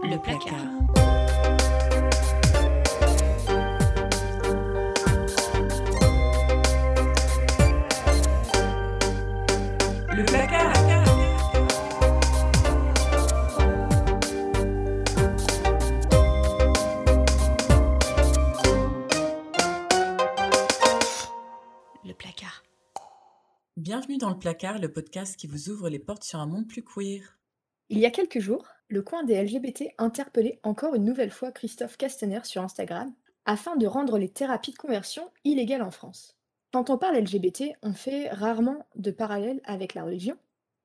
Le placard. Le placard. Le placard. Bienvenue dans le placard, le podcast qui vous ouvre les portes sur un monde plus queer. Il y a quelques jours, le coin des LGBT interpellait encore une nouvelle fois Christophe Castaner sur Instagram afin de rendre les thérapies de conversion illégales en France. Quand on parle LGBT, on fait rarement de parallèle avec la religion,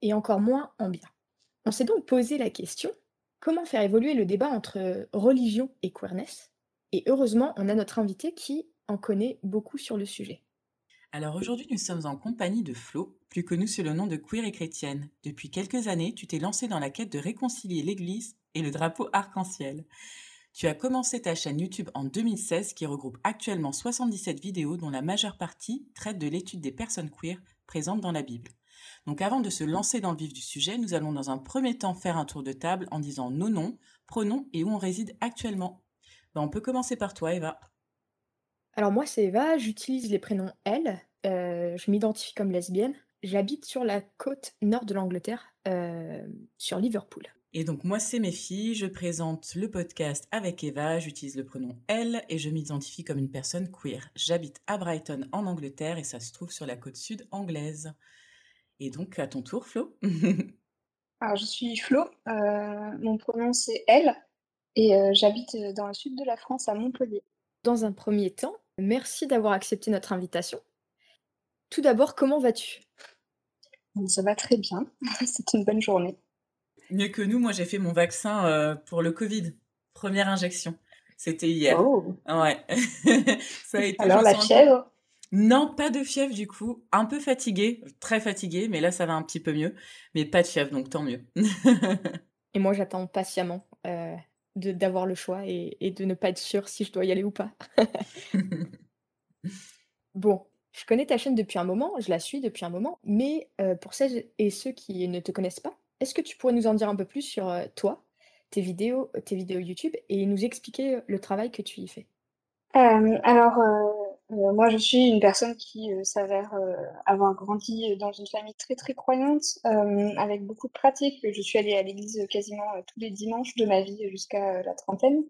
et encore moins en bien. On s'est donc posé la question comment faire évoluer le débat entre religion et queerness? Et heureusement, on a notre invité qui en connaît beaucoup sur le sujet. Alors aujourd'hui, nous sommes en compagnie de Flo, plus connue sous le nom de Queer et Chrétienne. Depuis quelques années, tu t'es lancée dans la quête de réconcilier l'Église et le drapeau arc-en-ciel. Tu as commencé ta chaîne YouTube en 2016 qui regroupe actuellement 77 vidéos dont la majeure partie traite de l'étude des personnes queer présentes dans la Bible. Donc avant de se lancer dans le vif du sujet, nous allons dans un premier temps faire un tour de table en disant nos noms, pronoms et où on réside actuellement. Ben, on peut commencer par toi, Eva. Alors moi, c'est Eva, j'utilise les prénoms elle, euh, je m'identifie comme lesbienne. J'habite sur la côte nord de l'Angleterre, euh, sur Liverpool. Et donc moi c'est mes filles, je présente le podcast avec Eva, j'utilise le pronom elle et je m'identifie comme une personne queer. J'habite à Brighton en Angleterre et ça se trouve sur la côte sud anglaise. Et donc à ton tour Flo. Alors, je suis Flo, euh, mon pronom c'est elle, et euh, j'habite dans le sud de la France, à Montpellier. Dans un premier temps, merci d'avoir accepté notre invitation. Tout d'abord, comment vas-tu? Ça va très bien, c'est une bonne journée. Mieux que nous, moi j'ai fait mon vaccin euh, pour le Covid, première injection. C'était hier. Oh, Ouais. ça a été alors la fièvre, Non, pas de fièvre du coup. Un peu fatiguée, très fatiguée, mais là ça va un petit peu mieux. Mais pas de fièvre, donc tant mieux. Et moi, j'attends patiemment euh, d'avoir le choix et, et de ne pas être sûre si je dois y aller ou pas. Bon, je connais ta chaîne depuis un moment, je la suis depuis un moment, mais euh, pour celles et ceux qui ne te connaissent pas, est-ce que tu pourrais nous en dire un peu plus sur euh, toi, tes vidéos, tes vidéos YouTube et nous expliquer le travail que tu y fais? Euh, alors, euh, moi, je suis une personne qui euh, s'avère euh, avoir grandi dans une famille très très croyante, avec beaucoup de pratiques. Je suis allée à l'église quasiment tous les dimanches de ma vie jusqu'à la trentaine.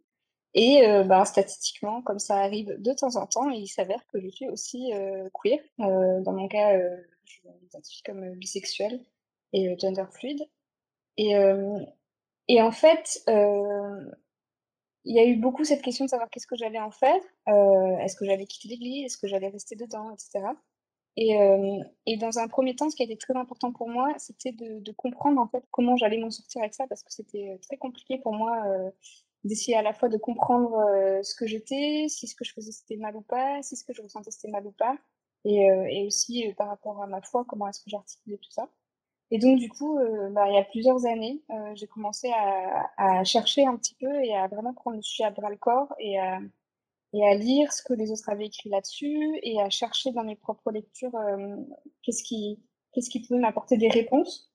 Et ben, statistiquement, comme ça arrive de temps en temps, il s'avère que je suis aussi queer. Dans mon cas, je m'identifie comme bisexuelle et gender fluide. Et, et en fait, il y a eu beaucoup cette question de savoir qu'est-ce que j'allais en faire. Euh, est-ce que j'allais quitter l'église? Est-ce que j'allais rester dedans, etc. Et, euh, et dans un premier temps, ce qui a été très important pour moi, c'était de, comprendre en fait comment j'allais m'en sortir avec ça, parce que c'était euh, très compliqué pour moi d'essayer à la fois de comprendre ce que j'étais, si ce que je faisais c'était mal ou pas, si ce que je ressentais c'était mal ou pas, et, et aussi par rapport à ma foi, comment est-ce que j'articulais tout ça. Et donc, du coup, euh, bah, il y a plusieurs années, euh, j'ai commencé à, à chercher un petit peu et à vraiment prendre le sujet à bras le corps et à, et à lire ce que les autres avaient écrit là-dessus et à chercher dans mes propres lectures euh, qu'est-ce qui, qu'est-ce qui pouvait m'apporter des réponses.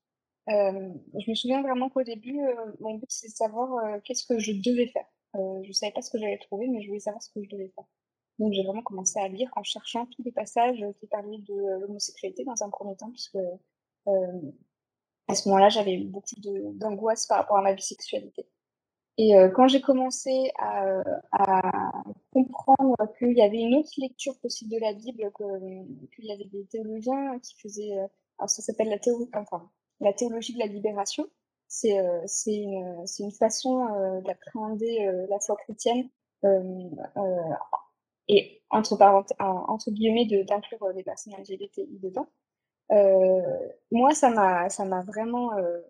Euh, je me souviens vraiment qu'au début, euh, mon but c'était de savoir qu'est-ce que je devais faire. Je savais pas ce que j'allais trouver, mais je voulais savoir ce que je devais faire. Donc j'ai vraiment commencé à lire en cherchant tous les passages qui parlaient de l'homosexualité dans un premier temps, puisque à ce moment-là, j'avais beaucoup d'angoisse par rapport à ma bisexualité. Et euh, quand j'ai commencé à, euh, comprendre qu'il y avait une autre lecture possible de la Bible, qu'il y avait des théologiens qui faisaient, euh, alors ça s'appelle la, théo- enfin, la théologie de la libération. C'est euh, une, une façon euh, d'appréhender euh, la foi chrétienne euh, euh, et entre, entre guillemets d'inclure euh, les personnes LGBTI dedans. Euh, moi, ça m'a, ça m'a vraiment, euh,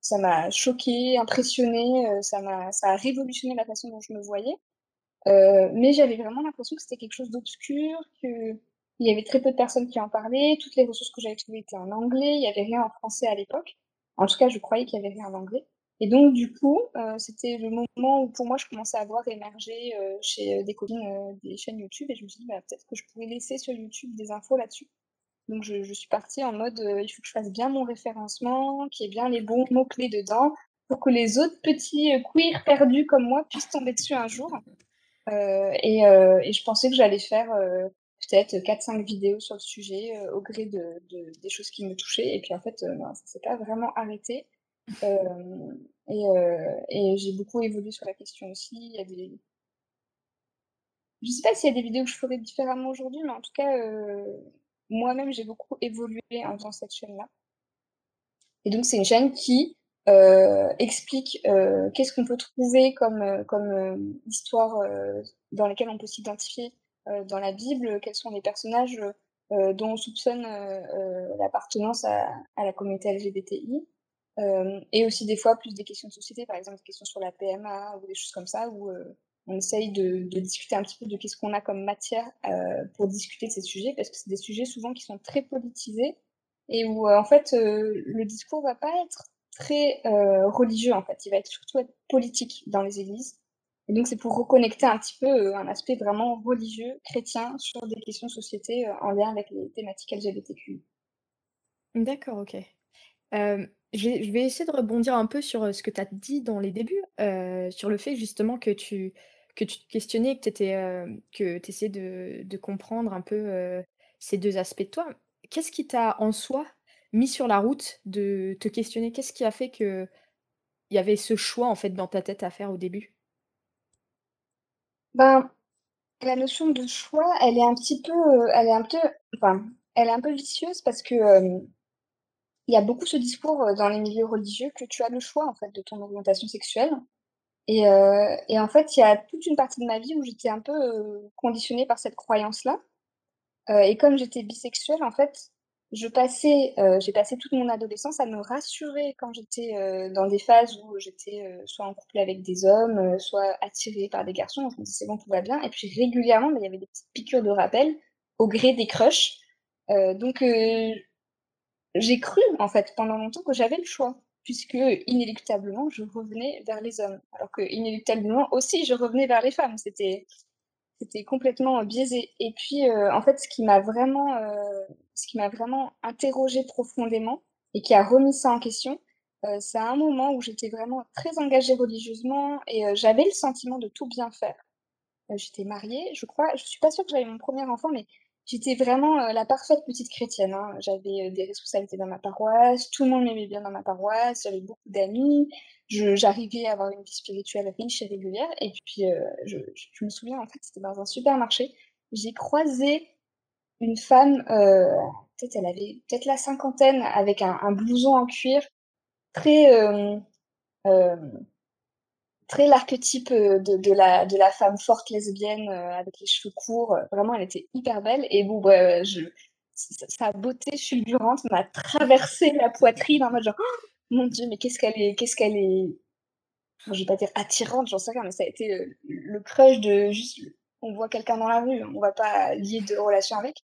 ça m'a choquée, impressionnée, euh, ça m'a, ça a révolutionné la façon dont je me voyais. Mais j'avais vraiment l'impression que c'était quelque chose d'obscur, que il y avait très peu de personnes qui en parlaient, toutes les ressources que j'avais trouvées étaient en anglais, il y avait rien en français à l'époque. En tout cas, je croyais qu'il y avait rien en anglais. Et donc, du coup, c'était le moment où pour moi, je commençais à voir émerger chez des copines des chaînes YouTube et je me suis dit, bah, peut-être que je pourrais laisser sur YouTube des infos là-dessus. Donc, je, je suis partie en mode, euh, il faut que je fasse bien mon référencement, qu'il y ait bien les bons mots-clés dedans, pour que les autres petits queers perdus comme moi puissent tomber dessus un jour. et, et, je pensais que j'allais faire peut-être 4-5 vidéos sur le sujet au gré de, de, des choses qui me touchaient. Et puis en fait, ça ne s'est pas vraiment arrêté. et, et j'ai beaucoup évolué sur la question aussi. Il y a des, je sais pas s'il y a des vidéos que je ferais différemment aujourd'hui, mais en tout cas, euh, moi-même, j'ai beaucoup évolué en faisant cette chaîne-là. Et donc, c'est une chaîne qui euh, explique euh, qu'est-ce qu'on peut trouver comme, comme histoire dans lesquelles on peut s'identifier dans la Bible, quels sont les personnages dont on soupçonne l'appartenance à, à, la communauté LGBTI. et aussi des fois plus des questions de société, par exemple des questions sur la PMA ou des choses comme ça, où on essaye de, discuter un petit peu de qu'est-ce qu'on a comme matière euh, pour discuter de ces sujets, parce que c'est des sujets souvent qui sont très politisés et où euh, en fait euh, le discours va pas être très religieux en fait, il va être surtout être politique dans les églises. Et donc c'est pour reconnecter un petit peu un aspect vraiment religieux, chrétien, sur des questions de société en lien avec les thématiques LGBTQ. D'accord, ok. Je vais essayer de rebondir un peu sur ce que tu as dit dans les débuts, sur le fait justement que tu, que tu te questionnais, que tu que essayais de, comprendre un peu ces deux aspects de toi. Qu'est-ce qui t'a en soi mis sur la route de te questionner? Qu'est-ce qui a fait que il y avait ce choix en fait dans ta tête à faire au début? Ben, la notion de choix, elle est un petit peu, elle est un peu, enfin, elle est un peu vicieuse parce que il y a beaucoup ce discours dans les milieux religieux que tu as le choix en fait de ton orientation sexuelle. Et, euh, en fait, il y a toute une partie de ma vie où j'étais un peu euh, conditionnée par cette croyance-là. Euh, et comme j'étais bisexuelle, en fait, je passais, j'ai passé toute mon adolescence à me rassurer quand j'étais dans des phases où j'étais soit en couple avec des hommes, soit attirée par des garçons. Je me disais c'est bon, tout va bien. Et puis régulièrement, il y avait des petites piqûres de rappel au gré des crushs. donc j'ai cru en fait pendant longtemps que j'avais le choix puisque inéluctablement, je revenais vers les hommes, alors que inéluctablement aussi, je revenais vers les femmes. C'était c'était complètement biaisé. Et puis, euh, en fait, ce qui m'a vraiment, euh, ce qui m'a vraiment interrogé profondément et qui a remis ça en question, euh, c'est à un moment où j'étais vraiment très engagée religieusement et j'avais le sentiment de tout bien faire. j'étais mariée, je crois. Je suis pas sûre que j'avais mon premier enfant, mais J'étais vraiment euh, la parfaite petite chrétienne. Hein. J'avais euh, des responsabilités dans ma paroisse, tout le monde m'aimait bien dans ma paroisse, j'avais beaucoup d'amis, j'arrivais à avoir une vie spirituelle riche et régulière. Et puis, euh, je, je, me souviens, en fait, c'était dans un supermarché, j'ai croisé une femme, peut-être elle avait peut-être la cinquantaine, avec un, un, blouson en cuir, très très l'archétype euh, de, la, femme forte lesbienne euh, avec les cheveux courts. Vraiment, elle était hyper belle. Et bon, bah, je, sa beauté fulgurante m'a traversé la poitrine en mode genre, oh, mon Dieu, mais qu'est-ce qu'elle est, qu'est-ce qu'elle est, je vais pas dire attirante, j'en sais rien, mais ça a été le, le crush de juste, on voit quelqu'un dans la rue, on va pas lier de relation avec.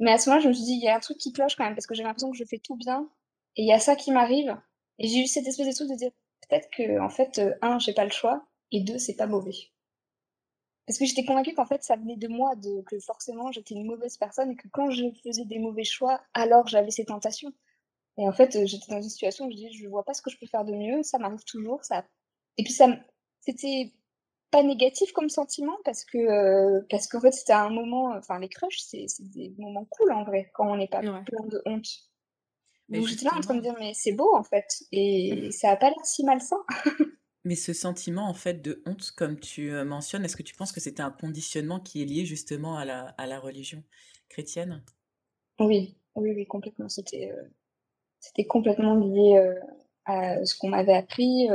Mais à ce moment-là, je me suis dit, il y a un truc qui cloche quand même, parce que j'ai l'impression que je fais tout bien, et il y a ça qui m'arrive. Et j'ai eu cette espèce de truc de dire, peut-être que, en fait, euh, un, j'ai pas le choix, et deux, c'est pas mauvais. Parce que j'étais convaincue qu'en fait, ça venait de moi, de, que forcément j'étais une mauvaise personne et que quand je faisais des mauvais choix, alors j'avais ces tentations. Et en fait, euh, j'étais dans une situation où je disais, je vois pas ce que je peux faire de mieux, ça m'arrive toujours, ça. Et puis ça, c'était pas négatif comme sentiment parce que euh, parce qu'en fait c'était un moment, enfin les crushs, c'est des moments cool en vrai quand on n'est pas plein de honte. Donc j'étais là en train de dire, mais c'est beau en fait, et ça a pas l'air si malsain. mais ce sentiment en fait de honte, comme tu euh, mentionnes, est-ce que tu penses que c'était un conditionnement qui est lié justement à la, à la religion chrétienne? Oui, oui, oui, complètement. C'était euh, c'était complètement lié euh, à ce qu'on m'avait appris.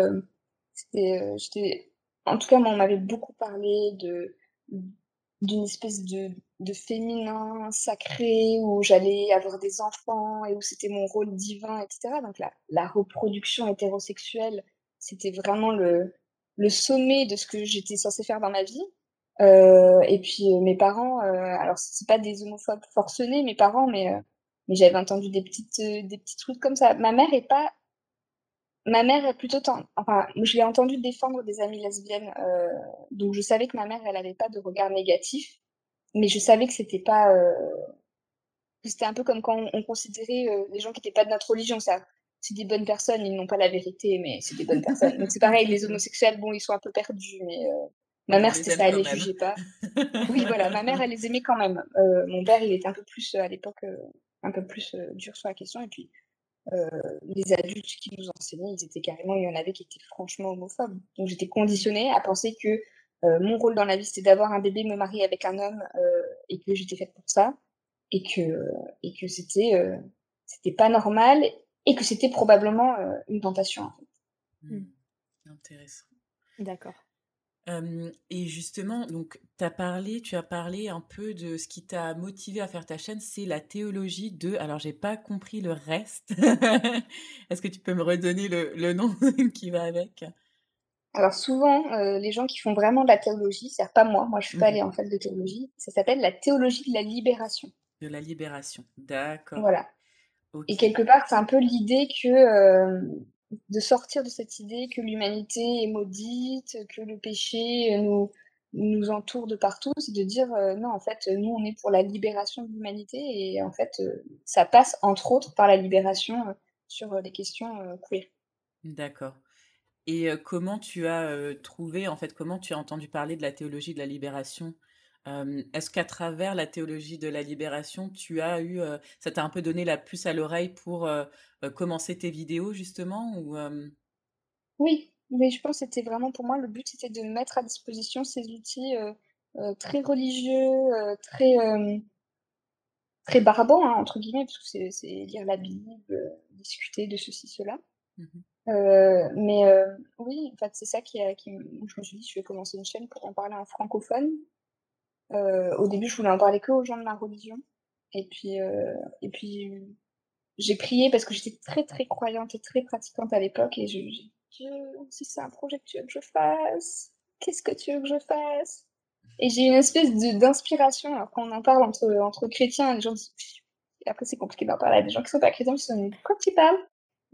c'était, j'étais, en tout cas, moi, on m'avait beaucoup parlé de d'une espèce de, de féminin sacré où j'allais avoir des enfants et où c'était mon rôle divin, etc. Donc la, la reproduction hétérosexuelle, c'était vraiment le, le sommet de ce que j'étais censée faire dans ma vie. Euh, et puis euh, mes parents, euh, alors c'est pas des homophobes forcenés, mes parents, mais euh, mais j'avais entendu des petites euh, des petits trucs comme ça. Ma mère est pas Ma mère est plutôt enfin, je l'ai entendu défendre des amies lesbiennes, euh, donc je savais que ma mère, elle avait pas de regard négatif, mais je savais que c'était pas, euh, c'était un peu comme quand on, considérait euh, les gens qui étaient pas de notre religion, ça. c'est des bonnes personnes, ils n'ont pas la vérité, mais c'est des bonnes personnes. Donc c'est pareil, les homosexuels, bon, ils sont un peu perdus, mais euh, ma mère, c'était ça, elle les jugeait pas. oui, voilà, ma mère, elle les aimait quand même. Mon père, il était un peu plus, à l'époque, un peu plus dur sur la question, et puis les adultes qui nous enseignaient, ils étaient carrément, il y en avait qui étaient franchement homophobes. Donc j'étais conditionnée à penser que mon rôle dans la vie, c'était d'avoir un bébé, me marier avec un homme, et que j'étais faite pour ça, et que, et que c'était, c'était pas normal, et que c'était probablement une tentation. En fait. Mmh. Intéressant. D'accord et justement, donc, as parlé, tu as parlé un peu de ce qui t'a motivé à faire ta chaîne, c'est la théologie de. Alors, j'ai pas compris le reste. Est-ce que tu peux me redonner le, nom qui va avec? Alors, souvent, les gens qui font vraiment de la théologie, c'est pas moi, moi je suis pas mmh allée en fait de théologie, ça s'appelle la théologie de la libération. De la libération, d'accord. Voilà. Et quelque part, c'est un peu l'idée que de sortir de cette idée que l'humanité est maudite, que le péché euh, nous, nous entoure de partout, c'est de dire euh, non, en fait, nous, on est pour la libération de l'humanité et en fait, euh, ça passe entre autres par la libération sur les questions queer. D'accord. Et comment tu as trouvé, en fait, comment tu as entendu parler de la théologie de la libération? Est-ce qu'à travers la théologie de la libération, tu as eu, ça t'a un peu donné la puce à l'oreille pour commencer tes vidéos justement ou Oui, mais je pense que c'était vraiment pour moi le but, c'était de mettre à disposition ces outils très religieux, très très barbants hein, entre guillemets, parce que c'est lire la Bible, discuter de ceci cela. Mmh mais oui, en fait, c'est ça qui, a, qui, je me suis dit, je vais commencer une chaîne pour en parler en francophone. Au début, je voulais en parler que aux gens de ma religion. Et puis, et puis j'ai prié parce que j'étais très très croyante et très pratiquante à l'époque et je dit Dieu, si c'est un projet que tu veux que je fasse, qu'est-ce que tu veux que je fasse? Et j'ai une espèce d'inspiration, alors quand on en parle entre, entre chrétiens, les gens disent, après c'est compliqué d'en parler des gens qui sont pas chrétiens, ils se disent, quoi tu parles.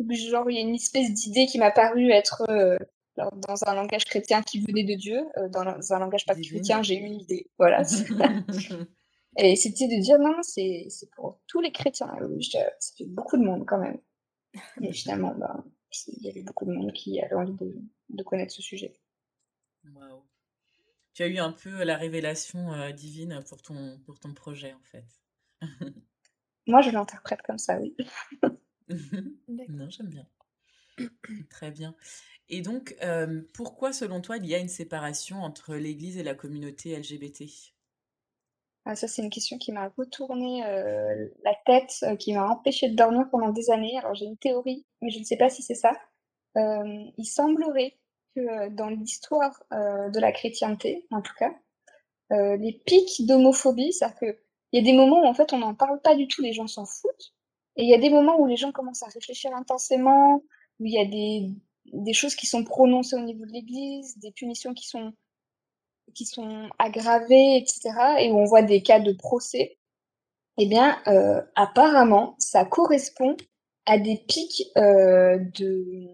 Genre, il y a une espèce d'idée qui m'a paru être euh, dans un langage chrétien qui venait de Dieu, euh, dans un langage pas chrétien, j'ai eu une idée. Voilà. Et c'était de dire non, c'est pour tous les chrétiens. ça fait beaucoup de monde quand même. Et finalement, bah, il y avait beaucoup de monde qui avait envie de, de connaître ce sujet. Waouh. Tu as eu un peu la révélation euh, divine pour ton, pour ton projet en fait. Moi, je l'interprète comme ça, oui. non, j'aime bien. Très bien. Et donc, euh, pourquoi, selon toi, il y a une séparation entre l'Église et la communauté LGBT ah, ça, c'est une question qui m'a retourné euh, la tête, euh, qui m'a empêché de dormir pendant des années. Alors, j'ai une théorie, mais je ne sais pas si c'est ça. Il semblerait que dans l'histoire de la chrétienté, en tout cas, les pics d'homophobie, c'est-à-dire qu'il y a des moments où en fait on n'en parle pas du tout, les gens s'en foutent, et il y a des moments où les gens commencent à réfléchir intensément, où il y a des, des choses qui sont prononcées au niveau de l'Église, des punitions qui sont qui sont aggravés, etc., et où on voit des cas de procès, eh bien, euh, apparemment, ça correspond à des pics euh, de,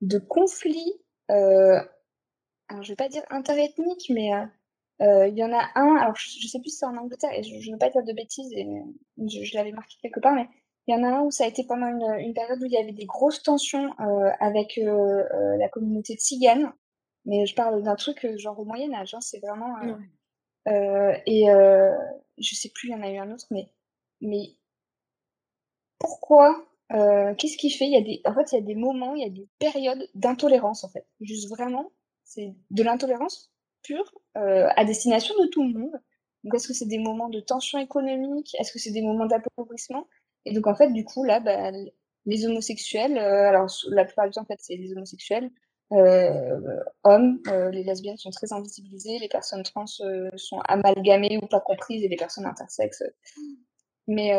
de conflits, euh, alors je vais pas dire interethniques, mais il y en a un, alors je, ne sais plus si c'est en Angleterre, et je ne veux pas dire de bêtises, et je l'avais marqué quelque part, mais il y en a un où ça a été pendant une, une période où il y avait des grosses tensions avec la communauté tzigane, mais je parle d'un truc euh, genre au Moyen Âge, hein, c'est vraiment. Euh, euh, et je sais plus, il y en a eu un autre, mais mais pourquoi Qu'est-ce qui fait Il y a des, en fait, il y a des moments, il y a des périodes d'intolérance en fait. Juste vraiment, c'est de l'intolérance pure à destination de tout le monde. Donc, est-ce que c'est des moments de tension économique? Est-ce que c'est des moments d'appauvrissement? Et donc, en fait, du coup, là, bah, les homosexuels, alors la plupart du temps, en fait, c'est les homosexuels, euh, hommes, euh, les lesbiennes sont très invisibilisées, les personnes trans euh, sont amalgamées ou pas comprises et les personnes intersexes. Mais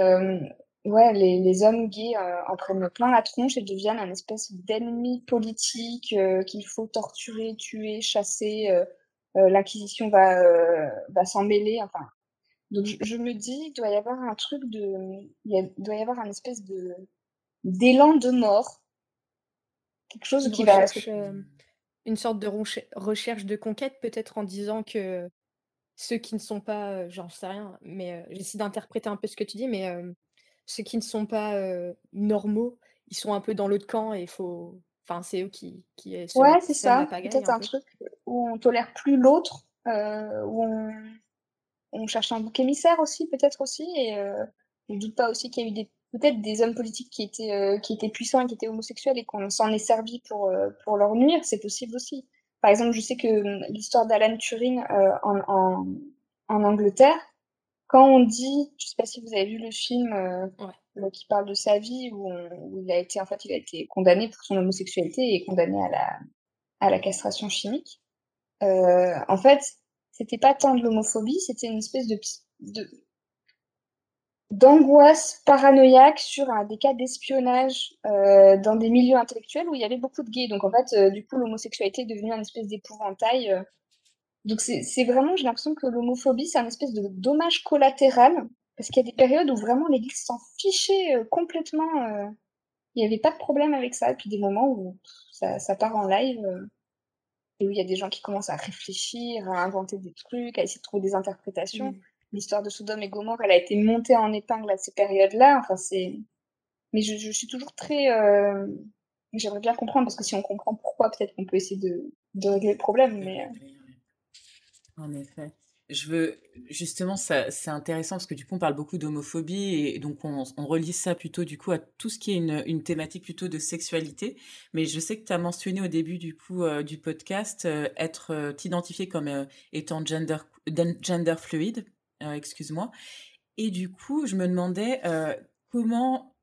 ouais, les, les, hommes gays en prennent plein la tronche et deviennent un espèce d'ennemi politique qu'il faut torturer, tuer, chasser. L'inquisition va, va s'en mêler. Enfin, donc je, je, me dis, il doit y avoir un truc de, il doit y avoir un espèce de d'élan de mort quelque chose qui va. Euh, une sorte de recherche de conquête, peut-être en disant que ceux qui ne sont pas, euh, j'en sais rien, mais euh, j'essaie d'interpréter un peu ce que tu dis, mais ceux qui ne sont pas normaux, ils sont un peu dans l'autre camp et il faut enfin, c'est eux qui qui, Ouais, c'est ça. Peut-être un truc où on tolère plus l'autre, où on on cherche un bouc émissaire aussi, peut-être aussi et je doute pas aussi qu'il y a eu des peut-être des hommes politiques qui étaient, heu, qui étaient puissants et qui étaient homosexuels et qu'on s'en est servi pour, heu, pour leur nuire, c'est possible aussi. Par exemple, je sais que, mmh, l'histoire d'Alan Turing, en en en Angleterre, quand on dit je sais pas si vous avez vu le film, Ouais. qui parle de sa vie où on où il a été en fait, il a été condamné pour son homosexualité et condamné à la à la castration chimique. En fait, c'était pas tant de l'homophobie, c'était une espèce de d'angoisse paranoïaque sur un des cas d'espionnage, heu, dans des milieux intellectuels où il y avait beaucoup de gays. Donc en fait, heu, du coup, l'homosexualité est devenue un espèce d'épouvantail, heu. Donc c'est vraiment j'ai l'impression que l'homophobie, c'est un espèce de dommage collatéral, parce qu'il y a des périodes où vraiment l'Église s'en fichait, heu, complètement, heu, il y avait pas de problème avec ça et puis des moments où ça ça part en live, et où il y a des gens qui commencent à réfléchir, à inventer des trucs, à essayer de trouver des interprétations. Mmh. L'histoire de Sodome et Gomorrhe, elle a été montée en épingle à ces périodes-là. Enfin, c'est mais je je suis toujours très, heu j'aimerais bien comprendre parce que si on comprend pourquoi, peut-être qu'on peut essayer de de régler le problème, mais. En effet. Je veux justement, c'est intéressant parce que du coup, on parle beaucoup d'homophobie et donc on relie ça plutôt du coup à tout ce qui est une une thématique plutôt de sexualité. Mais je sais que tu as mentionné au début du coup, heu, du podcast, heu, être, heu, t'identifier comme, heu, étant gender gender fluid, heu, excuse-moi et du coup, je me demandais, comment,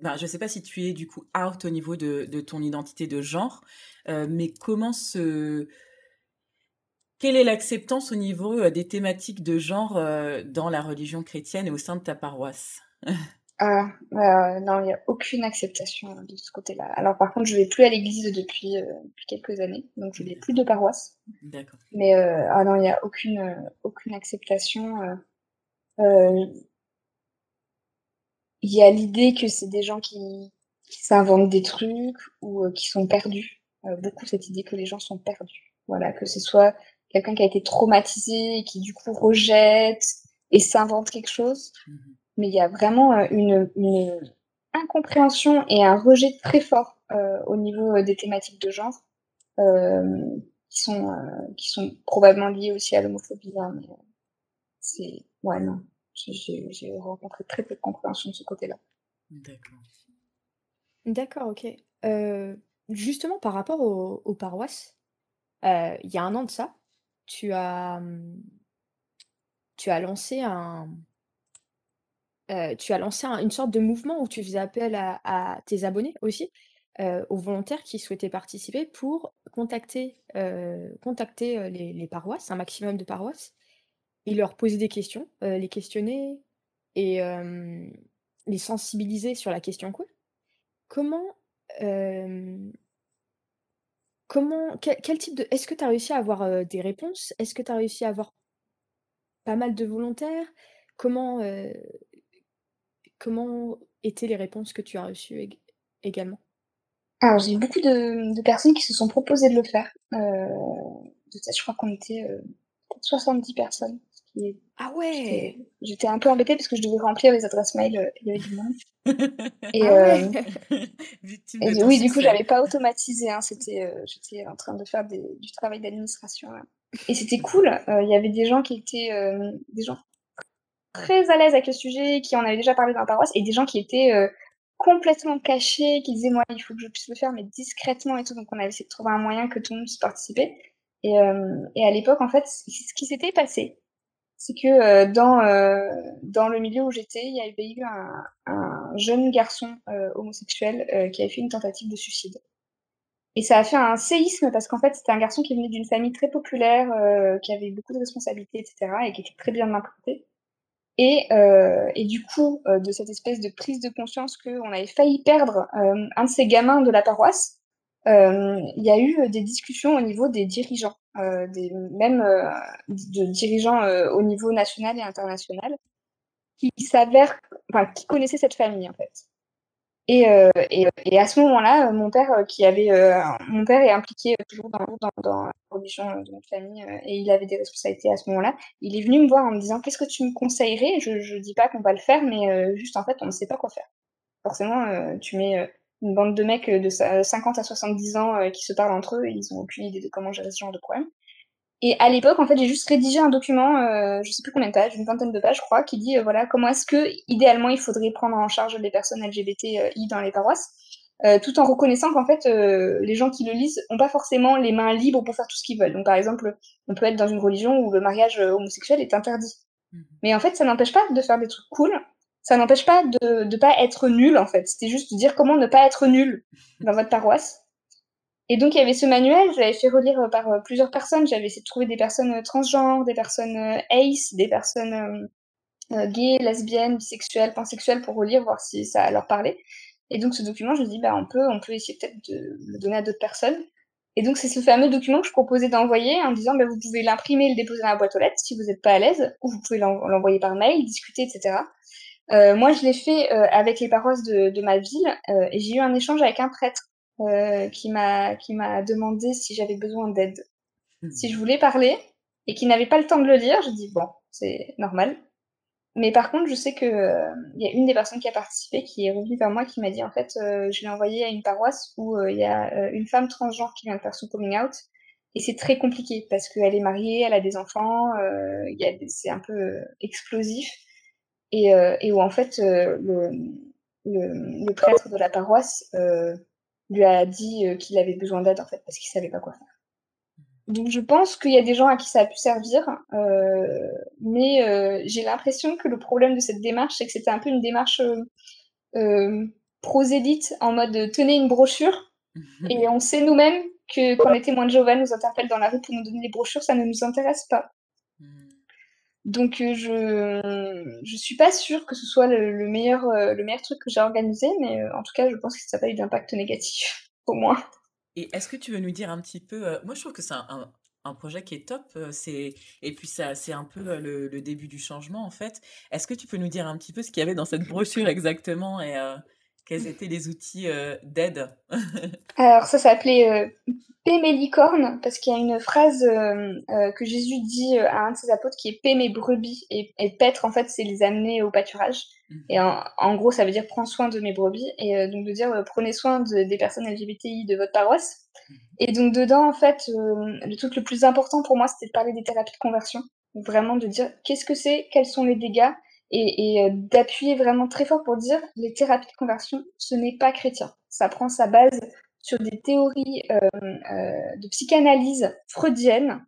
ben, je sais pas si tu es du coup out au niveau de de ton identité de genre, mais comment se quelle est l'acceptance au niveau, heu, des thématiques de genre, heu, dans la religion chrétienne et au sein de ta paroisse? Ah, heu, non, il y a aucune acceptation de ce côté-là. Alors par contre, je vais plus à l'église depuis, quelques années, donc je n'ai plus de paroisse. D'accord. Mais ah non, il y a aucune, aucune acceptation, il y a l'idée que c'est des gens qui qui s'inventent des trucs ou qui sont perdus. Beaucoup cette idée que les gens sont perdus. Voilà, que ce soit quelqu'un qui a été traumatisé et qui du coup rejette et s'invente quelque chose. Mmh mh. Mais il y a vraiment, heu, une une incompréhension et un rejet très fort, heu, au niveau, heu, des thématiques de genre, qui sont, qui sont probablement liées aussi à l'homophobie, hein, mais c'est ouais, non, j'ai rencontré très peu de compréhension de ce côté-là. D'accord. D'accord, OK. Justement par rapport aux aux paroisses, il y a 1 an de ça, tu as, mmh tu as lancé un tu as lancé un une sorte de mouvement où tu faisais appel à tes abonnés aussi, aux volontaires qui souhaitaient participer pour contacter, contacter, les paroisses, un maximum de paroisses et leur poser des questions, les questionner et les sensibiliser sur la question queer. Comment, comment quel type est-ce que tu as réussi à avoir, des réponses? Est-ce que tu as réussi à avoir pas mal de volontaires? Comment, comment étaient les réponses que tu as reçues ég également? Alors j'ai eu beaucoup de personnes qui se sont proposées de le faire. Je crois qu'on était, heu, peut-être 70 personnes, qui Ah ouais! j'étais un peu embêtée parce que je devais remplir les adresses mail, heu, il y avait du monde. Et Ah ouais! et du ton oui, du coup, j'avais pas automatisé, hein, c'était, heu, j'étais en train de faire des du travail d'administration, et c'était cool, il y avait des gens qui étaient, des gens très à l'aise avec le sujet, qui en avaient déjà parlé dans la paroisse et des gens qui étaient, complètement cachés, qui disaient: «Moi, il faut que je puisse le faire, mais discrètement et tout», donc on a essayé de trouver un moyen que tout le monde puisse participer. Et à l'époque, en fait, ce qui s'était passé, c'est que, heu, dans, heu, dans le milieu où j'étais, il y avait eu un un jeune garçon, heu, homosexuel, qui avait fait une tentative de suicide. Et ça a fait un séisme parce qu'en fait, c'était un garçon qui venait d'une famille très populaire, qui avait beaucoup de responsabilités et cetera et qui était très bien implanté. Et et du coup, de cette espèce de prise de conscience qu'on avait failli perdre, un de ces gamins de la paroisse, il y a eu, heu, des discussions au niveau des dirigeants, heu, des même, de dirigeants, au niveau national et international, qui s'avèrent qui connaissaient cette famille, en fait et à ce moment-là, mon père, qui avait, mon père est impliqué, toujours dans la religion, de notre famille, et il avait des responsabilités à ce moment-là. Il est venu me voir en me disant: «Qu'est-ce que tu me conseillerais?» je je dis pas qu'on va le faire, mais juste, en fait, on ne sait pas quoi faire Forcément, tu mets une bande de mecs de 50 à 70 ans qui se parlent entre eux, et ils ont aucune idée de comment gérer ce genre de problème. Et à l'époque, en fait, j'ai juste rédigé un document, euh, je sais plus combien de pages, une vingtaine de pages, je crois, qui dit voilà comment est-ce que idéalement il faudrait prendre en charge les personnes LGBTI dans les paroisses. Euh, tout en reconnaissant qu'en fait, euh, les gens qui le lisent n'ont pas forcément les mains libres pour faire tout ce qu'ils veulent. Donc, par exemple, on peut être dans une religion où le mariage euh, homosexuel est interdit. Mmh. Mais en fait, ça n'empêche pas de faire des trucs cool. Ça n'empêche pas de ne pas être nul, en fait. C'était juste de dire comment ne pas être nul dans votre paroisse. Et donc, il y avait ce manuel, je l'avais fait relire par plusieurs personnes. J'avais essayé de trouver des personnes transgenres, des personnes ace, des personnes gays, lesbiennes, bisexuelles, pansexuelles pour relire, voir si ça leur parlait. Et donc ce document, je me dis, bah, on, peut, on peut essayer peut-être de le donner à d'autres personnes. Et donc c'est ce fameux document que je proposais d'envoyer en disant, bah, vous pouvez l'imprimer et le déposer dans la boîte aux lettres si vous n'êtes pas à l'aise, ou vous pouvez l'envoyer par mail, discuter, etc. Euh, moi, je l'ai fait euh, avec les paroisses de, de ma ville euh, et j'ai eu un échange avec un prêtre euh, qui m'a qui m'a demandé si j'avais besoin d'aide, mmh. si je voulais parler et qui n'avait pas le temps de le lire. Je dis bon, c'est normal. Mais par contre, je sais que euh, il y a une des personnes qui a participé qui est revenue vers moi qui m'a dit en fait, euh, je l'ai envoyé à une paroisse où euh, il y a une femme transgenre qui vient de faire son coming out et c'est très compliqué parce qu'elle est mariée, elle a des enfants, a c'est un peu explosif et, et où en fait le, le, le, prêtre de la paroisse lui a dit qu'il avait besoin d'aide en fait parce qu'il savait pas quoi faire. Donc je pense qu'il y a des gens à qui ça a pu servir, euh, mais euh, j'ai l'impression que le problème de cette démarche, c'est que c'était un peu une démarche euh, euh prosélyte en mode tenez une brochure, et on sait nous-mêmes que quand les témoins de Jéhovah nous interpellent dans la rue pour nous donner des brochures, ça ne nous intéresse pas. Donc je je suis pas sûre que ce soit le, meilleur le meilleur truc que j'ai organisé, mais en tout cas je pense que ça n'a pas eu d'impact négatif pour moi. Et est-ce que tu veux nous dire un petit peu, euh, moi je trouve que c'est un, un, projet qui est top, euh, c'est et puis ça c'est un peu euh, le, le, début du changement en fait. Est-ce que tu peux nous dire un petit peu ce qu'il y avait dans cette brochure exactement et quels étaient les outils d'aide? Alors ça s'appelait paix mes licornes, parce qu'il y a une phrase euh, euh, que Jésus dit euh, à un de ses apôtres qui est paix mes brebis, et, et paître, en fait, c'est les amener au pâturage. Mhm. Et en, gros, ça veut dire prends soin de mes brebis, et donc de dire prenez soin des personnes LGBTI de votre paroisse. Mhm. Et donc dedans, en fait, le truc le plus important pour moi, c'était de parler des thérapies de conversion. Vraiment de dire qu'est-ce que c'est, quels sont les dégâts, et, et d'appuyer vraiment très fort pour dire les thérapies de conversion, ce n'est pas chrétien. Ça prend sa base sur des théories euh, euh, de psychanalyse freudienne.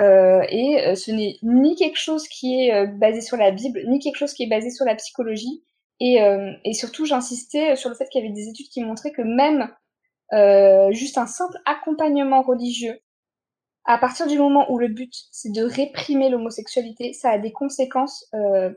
Euh, et ce n'est ni quelque chose qui est basé sur la Bible, ni quelque chose qui est basé sur la psychologie. Et, et surtout, j'insistais sur le fait qu'il y avait des études qui montraient que même juste un simple accompagnement religieux, à partir du moment où le but c'est de réprimer l'homosexualité, ça a des conséquences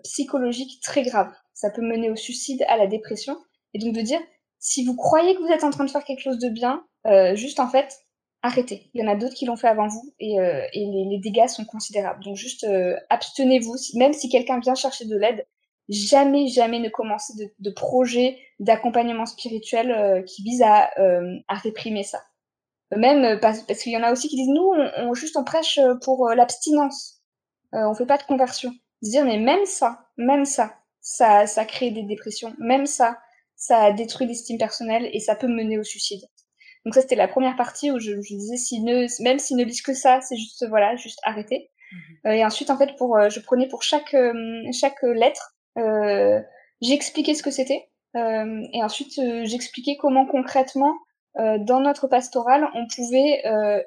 psychologiques très graves. Ça peut mener au suicide, à la dépression. Et donc de dire, si vous croyez que vous êtes en train de faire quelque chose de bien, euh, juste en fait, arrêtez. Il y en a d'autres qui l'ont fait avant vous et, euh, et les, les, dégâts sont considérables. Donc juste euh, abstenez-vous. Même si quelqu'un vient chercher de l'aide, jamais, jamais ne commencez de, de projet d'accompagnement spirituel euh, qui vise à, euh, à, réprimer ça. Même parce, parce qu'il y en a aussi qui disent nous, on, on juste on prêche pour l'abstinence. on fait pas de conversion. Dire mais même ça, même ça, ça, ça crée des dépressions. Même ça, ça détruit l'estime personnelle et ça peut mener au suicide. Donc ça, c'était la première partie où je, je disais, si ne, même s'ils ne lisent que ça, c'est juste, voilà, juste arrêter. Mhm. Euh, et ensuite, en fait, pour, euh, je prenais pour chaque, euh, chaque lettre, euh, j'expliquais ce que c'était. et ensuite, j'expliquais comment concrètement, dans notre pastoral, on pouvait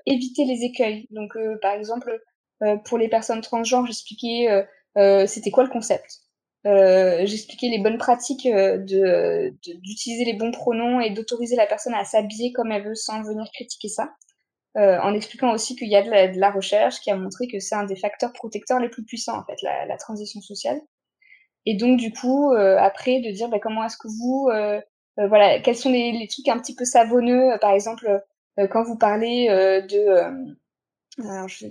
éviter les écueils. Donc, par exemple, pour les personnes transgenres, j'expliquais c'était quoi le concept? Euh, j'expliquais les bonnes pratiques euh, de d'utiliser les bons pronoms et d'autoriser la personne à s'habiller comme elle veut sans venir critiquer ça. Euh, en expliquant aussi qu'il y a de la, de la, recherche qui a montré que c'est un des facteurs protecteurs les plus puissants en fait, la, la transition sociale. Et donc du coup, euh, après de dire bah, comment est-ce que vous, euh, voilà, quels sont les, les, trucs un petit peu savonneux, par exemple quand vous parlez de, alors je,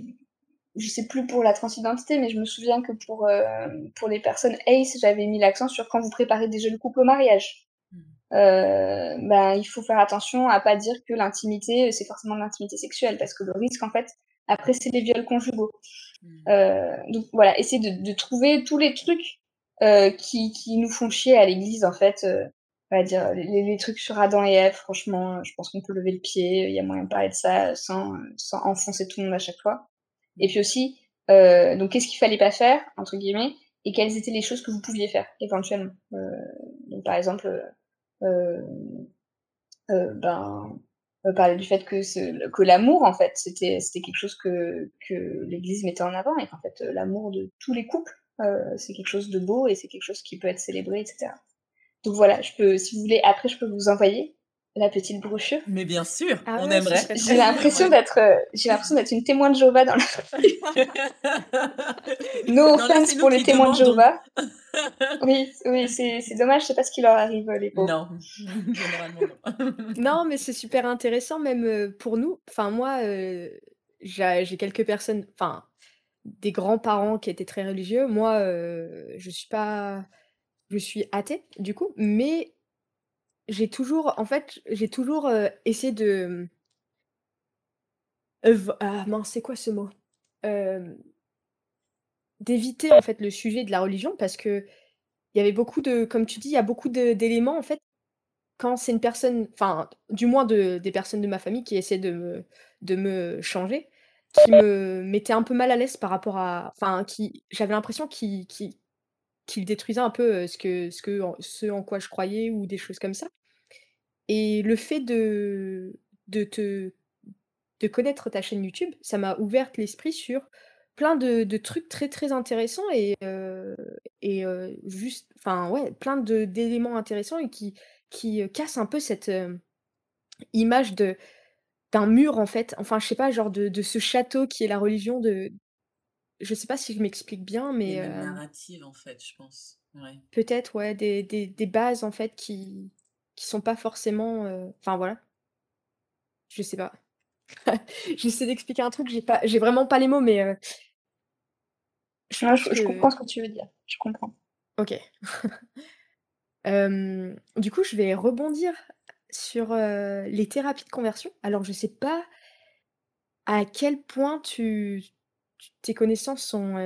je sais plus pour la transidentité, mais je me souviens que pour, euh, pour les personnes ACE, j'avais mis l'accent sur quand vous préparez des jeunes couples au mariage. Mmh. Euh, ben, il faut faire attention à pas dire que l'intimité, c'est forcément l'intimité sexuelle, parce que le risque, en fait, après, c'est les viols conjugaux. Mmh. Euh, donc voilà, essayer de, de, trouver tous les trucs euh, qui, qui nous font chier à l'église, en fait, euh, on va dire, les, trucs sur Adam et Ève, franchement, je pense qu'on peut lever le pied. Il y a moyen de parler de ça sans, enfoncer tout le monde à chaque fois. Et puis aussi, euh, donc qu'est-ce qu'il fallait pas faire, entre guillemets, et quelles étaient les choses que vous pouviez faire, éventuellement. Euh, donc par exemple, euh, euh ben, euh, parler du fait que, l'amour, en fait, c'était, c'était quelque chose que, que l'Église mettait en avant, et qu'en fait, l'amour de tous les couples, c'est quelque chose de beau, et c'est quelque chose qui peut être célébré, etc. Donc voilà, je peux, si vous voulez, après, je peux vous envoyer la petite brochure. Mais bien sûr, ah on aimerait. J'ai l'impression d'être, euh, j'ai l'impression d'être une témoin de Jéhovah dans la famille. no offense pour les témoins de Jéhovah. oui, oui, c'est dommage, je sais pas ce qui leur arrive, les pauvres. Non, non, mais c'est super intéressant, même euh, pour nous. Enfin, moi, euh, j'ai quelques personnes, enfin, des grands-parents qui étaient très religieux. Moi, je suis pas je suis athée, du coup, mais j'ai toujours, en fait, j'ai toujours essayé de. ah mince, c'est quoi ce mot? D'éviter en fait le sujet de la religion parce que il y avait beaucoup de, comme tu dis, il y a beaucoup d'éléments en fait quand c'est une personne, enfin, du moins de, des personnes de ma famille qui essaient de me, de me changer, qui me mettaient un peu mal à l'aise par rapport à, enfin, qui, j'avais l'impression qu'ils qu'il détruisait un peu, ce que ce que ce en quoi je croyais ou des choses comme ça. Et le fait de de te de connaître ta chaîne YouTube, ça m'a ouvert l'esprit sur plein de de trucs très, très intéressants et et juste enfin, ouais, plein d'éléments intéressants et qui qui, cassent un peu cette, image de d'un mur, en fait. Enfin, je sais pas, genre de de ce château qui est la religion de je sais pas si je m'explique bien, mais. Des narrative, en fait, je pense. Ouais. Peut-être, ouais, des, des, des, bases, en fait, qui, qui sont pas forcément. Enfin, voilà. Je sais pas. J'essaie d'expliquer un truc, j'ai pas, j'ai vraiment pas les mots, mais. Je, je, comprends ce que tu veux dire. Je comprends. Ok. du coup, je vais rebondir sur les thérapies de conversion. Alors, je sais pas à quel point tu, tes connaissances sont,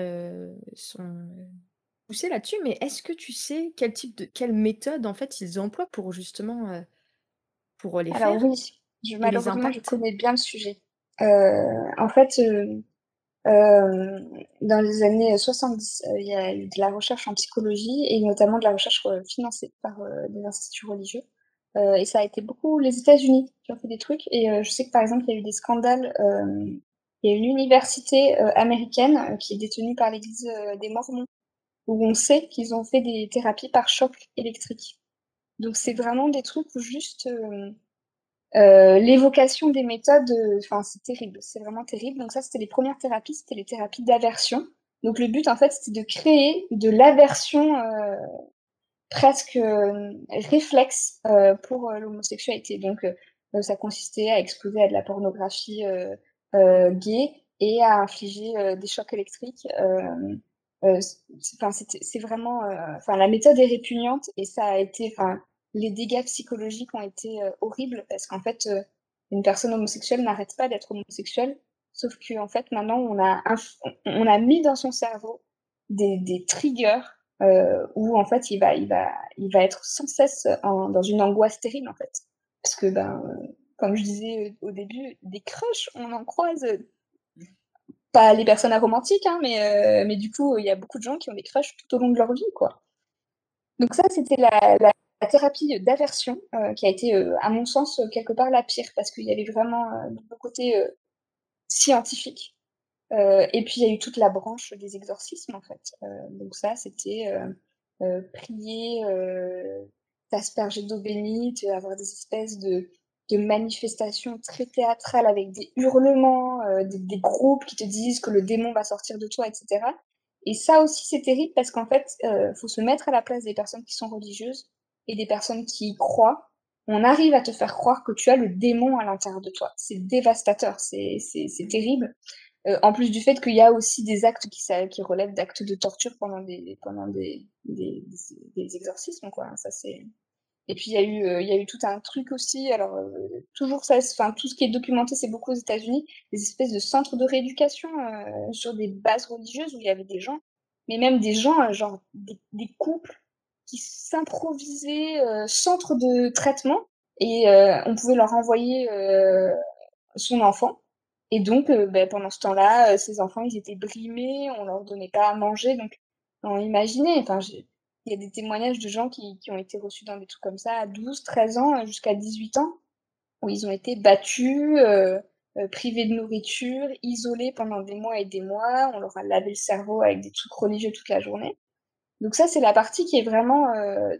sont, poussées là-dessus, mais est-ce que tu sais quel type de quelle méthode, en fait, ils emploient pour justement, pour les Alors faire oui, je malheureusement, je connais bien le sujet. en fait, dans les années 70, il y a eu de la recherche en psychologie et notamment de la recherche, financée par, des instituts religieux. et ça a été beaucoup les États-Unis qui ont fait des trucs et je sais que, par exemple, il y a eu des scandales, il y a une université euh, américaine euh, qui est détenue par l'Église euh, des Mormons, où on sait qu'ils ont fait des thérapies par choc électrique. Donc c'est vraiment des trucs où juste l'évocation des méthodes, enfin c'est terrible, c'est vraiment terrible. Donc ça c'était les premières thérapies, c'était les thérapies d'aversion. Donc le but en fait c'était de créer de l'aversion presque réflexe pour l'homosexualité. Donc ça consistait à exposer à de la pornographie euh, gay et à infliger euh, des chocs électriques. Euh, c'est vraiment, enfin, la méthode est répugnante et ça a été, les dégâts psychologiques ont été horribles parce qu'en fait, une personne homosexuelle n'arrête pas d'être homosexuelle, sauf qu'en en fait, maintenant, on a, on a mis dans son cerveau des, des triggers où en fait, il va, il va, il va être sans cesse en, dans une angoisse terrible en fait, parce que ben, comme je disais au début, des crushs, on en croise. Pas les personnes aromantiques, hein, mais, euh, mais du coup, il y a beaucoup de gens qui ont des crushs tout au long de leur vie, quoi. Donc ça, c'était la, thérapie d'aversion, euh, qui a été, euh, à mon sens, quelque part la pire, parce qu'il y avait vraiment le côté scientifique. et puis, il y a eu toute la branche des exorcismes, en fait. donc ça, c'était prier, t'asperger d'eau bénite, avoir des espèces de de manifestations très théâtrales avec des hurlements, euh, des, groupes qui te disent que le démon va sortir de toi, etc. Et ça aussi, c'est terrible parce qu'en fait, euh, faut se mettre à la place des personnes qui sont religieuses et des personnes qui y croient. On arrive à te faire croire que tu as le démon à l'intérieur de toi. C'est dévastateur, c'est terrible. Euh, en plus du fait qu'il y a aussi des actes qui, qui relèvent d'actes de torture pendant des, pendant des, des, des exorcismes, quoi. Ça, c'est et puis il y a eu, euh, il y a eu tout un truc aussi. Alors euh, toujours ça, enfin tout ce qui est documenté, c'est beaucoup aux États-Unis, des espèces de centres de rééducation euh, sur des bases religieuses où il y avait des gens, mais même des gens, genre des, couples qui s'improvisaient centre de traitement et on pouvait leur envoyer son enfant. Et donc, ben, pendant ce temps-là, ces enfants, ils étaient brimés, on leur donnait pas à manger. Donc, on imaginait, enfin, il y a des témoignages de gens qui, qui, ont été reçus dans des trucs comme ça à 12, 13 ans, jusqu'à 18 ans, où ils ont été battus, euh, privés de nourriture, isolés pendant des mois et des mois. On leur a lavé le cerveau avec des trucs religieux toute la journée. Donc ça, c'est la partie qui est vraiment, euh,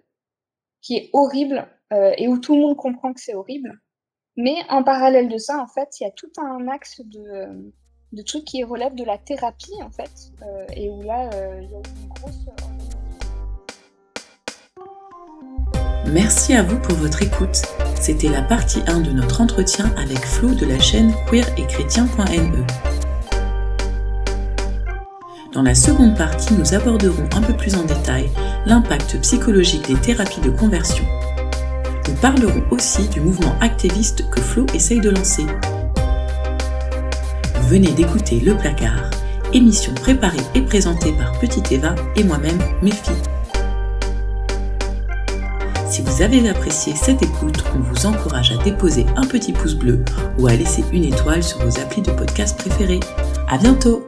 qui est horrible euh, et où tout le monde comprend que c'est horrible. Mais en parallèle de ça, en fait, il y a tout un axe de, de trucs qui relèvent de la thérapie, en fait, euh, et où là, euh, il y a une grosse... Merci à vous pour votre écoute. C'était la partie 1 de notre entretien avec Flo de la chaîne queer et. Dans la seconde partie, nous aborderons un peu plus en détail l'impact psychologique des thérapies de conversion. Nous parlerons aussi du mouvement activiste que Flo essaye de lancer. Venez d'écouter Le Placard, émission préparée et présentée par Petite Eva et moi-même, Méfie. Si vous avez apprécié cette écoute, on vous encourage à déposer un petit pouce bleu ou à laisser une étoile sur vos applis de podcast préférés. À bientôt!